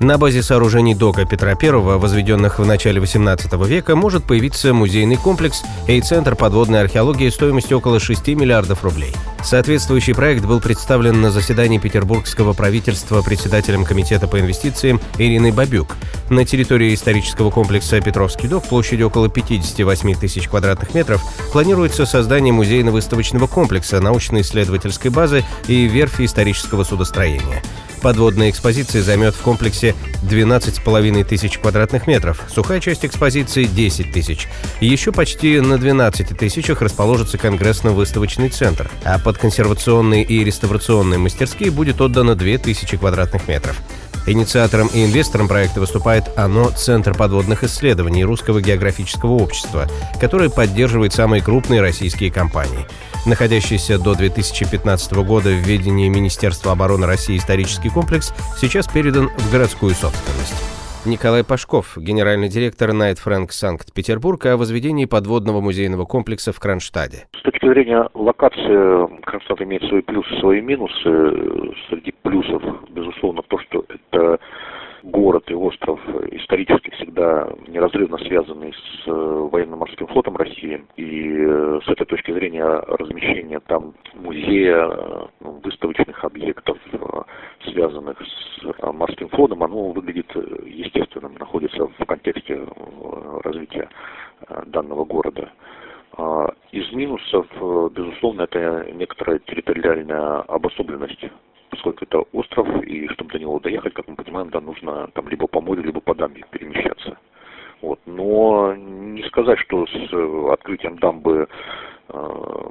на базе сооружений дока Петра I, возведенных в начале XVIII века, может появиться музейный комплекс и центр подводной археологии стоимостью около 6 миллиардов рублей. Соответствующий проект был представлен на заседании петербургского правительства председателем Комитета по инвестициям Ириной Бабюк. На территории исторического комплекса Петровский док площадью около 58 тысяч квадратных метров планируется создание музейно-выставочного комплекса, научно-исследовательской базы и верфи исторического судостроения. Подводная экспозиция займет в комплексе 12,5 тысяч квадратных метров, сухая часть экспозиции – 10 тысяч. Еще почти на 12 тысячах расположится конгрессно-выставочный центр, а под консервационные и реставрационные мастерские будет отдано 2000 квадратных метров. Инициатором и инвестором проекта выступает ОНО «Центр подводных исследований Русского географического общества», который поддерживает самые крупные российские компании. Находящийся до 2015 года в ведении Министерства обороны России исторический комплекс сейчас передан в городскую собственность. Николай Пашков, генеральный директор Найт Фрэнк Санкт-Петербург, о возведении подводного музейного комплекса в Кронштаде. С точки зрения локации, Кронштадт имеет свои плюсы, свои минусы. Среди плюсов, безусловно, то, что это город и остров исторически всегда неразрывно связаны с э, военно-морским флотом России. И э, с этой точки зрения размещение там музея, э, выставочных объектов, связанных с морским флотом, оно выглядит естественным, находится в контексте развития данного города. А из минусов, безусловно, это некоторая территориальная обособленность поскольку это остров, и чтобы до него доехать, как мы понимаем, да, нужно там либо по морю, либо по дамбе перемещаться. Вот. Но не сказать, что с э, открытием дамбы э,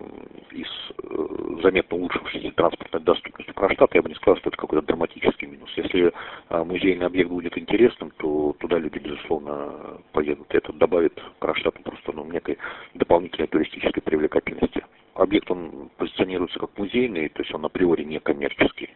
и с э, заметно улучшившейся транспортной доступностью Кронштадта, я бы не сказал, что это какой-то драматический минус. Если э, музейный объект будет интересным, то туда люди, безусловно, поедут. Это добавит Кронштадту просто ну, некой дополнительной туристической привлекательности объект, он позиционируется как музейный, то есть он априори не коммерческий.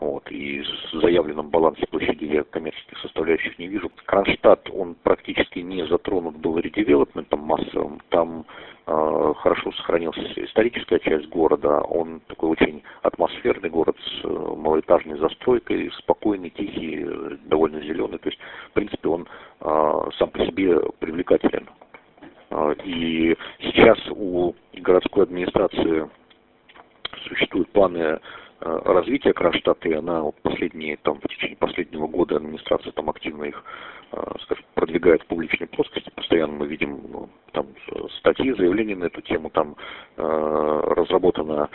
Вот, и с заявленным балансе площади я коммерческих составляющих не вижу. Кронштадт, он практически не затронут был редевелопментом массовым. Там э, хорошо сохранилась историческая часть города. Он такой очень атмосферный город с э, малоэтажной застройкой, спокойный, тихий, довольно зеленый. То есть, в принципе, он э, сам по себе привлекателен. Э, и планы э, развития Кронштадта, она последние, там, в течение последнего года администрация там активно их, э, скажем, продвигает в публичной плоскости. Постоянно мы видим ну, там статьи, заявления на эту тему, там э, разработана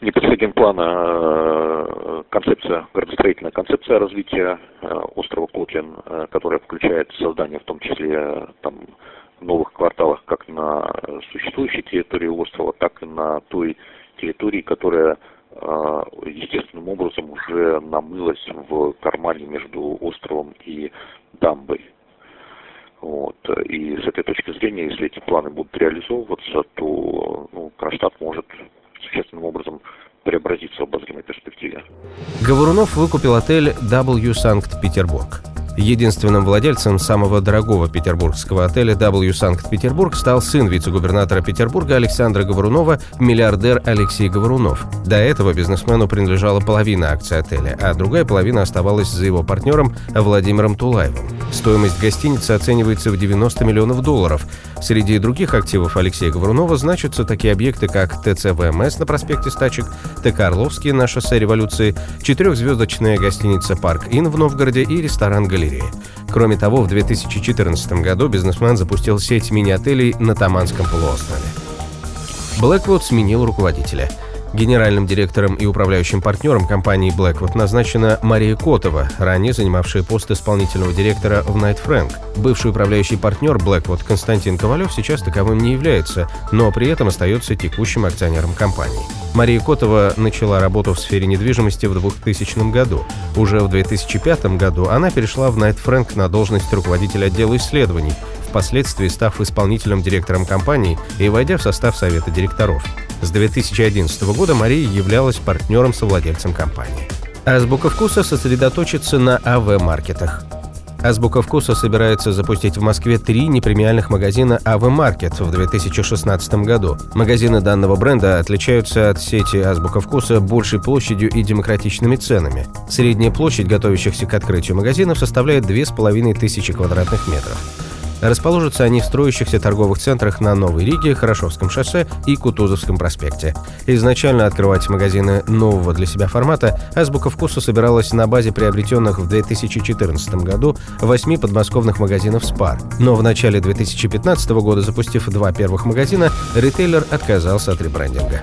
не под плана концепция, градостроительная концепция развития острова Котлин, которая включает создание в том числе там новых кварталах как на существующей территории острова, так и на той территории, которая естественным образом уже намылась в кармане между островом и дамбой. Вот. И с этой точки зрения, если эти планы будут реализовываться, то ну, Кронштадт может существенным образом преобразиться в обозримой перспективе. Говорунов выкупил отель W Санкт-Петербург. Единственным владельцем самого дорогого петербургского отеля W Санкт-Петербург стал сын вице-губернатора Петербурга Александра Говорунова, миллиардер Алексей Говорунов. До этого бизнесмену принадлежала половина акций отеля, а другая половина оставалась за его партнером Владимиром Тулаевым. Стоимость гостиницы оценивается в 90 миллионов долларов. Среди других активов Алексея Говорунова значатся такие объекты, как ТЦ ВМС на проспекте Стачек, ТК Орловский на шоссе Революции, четырехзвездочная гостиница «Park Inn» в Новгороде и ресторан «Галерея». Кроме того, в 2014 году бизнесмен запустил сеть мини-отелей на Таманском полуострове. Blackwood сменил руководителя – Генеральным директором и управляющим партнером компании Blackwood назначена Мария Котова, ранее занимавшая пост исполнительного директора в Knight Frank. Бывший управляющий партнер Blackwood Константин Ковалев сейчас таковым не является, но при этом остается текущим акционером компании. Мария Котова начала работу в сфере недвижимости в 2000 году. Уже в 2005 году она перешла в Night Frank на должность руководителя отдела исследований, впоследствии став исполнительным директором компании и войдя в состав совета директоров. С 2011 года Мария являлась партнером-совладельцем компании. Азбука вкуса сосредоточится на АВ-маркетах. Азбука вкуса собирается запустить в Москве три непремиальных магазина АВ Маркет в 2016 году. Магазины данного бренда отличаются от сети Азбука вкуса большей площадью и демократичными ценами. Средняя площадь готовящихся к открытию магазинов составляет 2500 квадратных метров. Расположатся они в строящихся торговых центрах на Новой Риге, Хорошевском шоссе и Кутузовском проспекте. Изначально открывать магазины нового для себя формата «Азбука вкуса» собиралась на базе приобретенных в 2014 году восьми подмосковных магазинов «Спар». Но в начале 2015 года, запустив два первых магазина, ритейлер отказался от ребрендинга.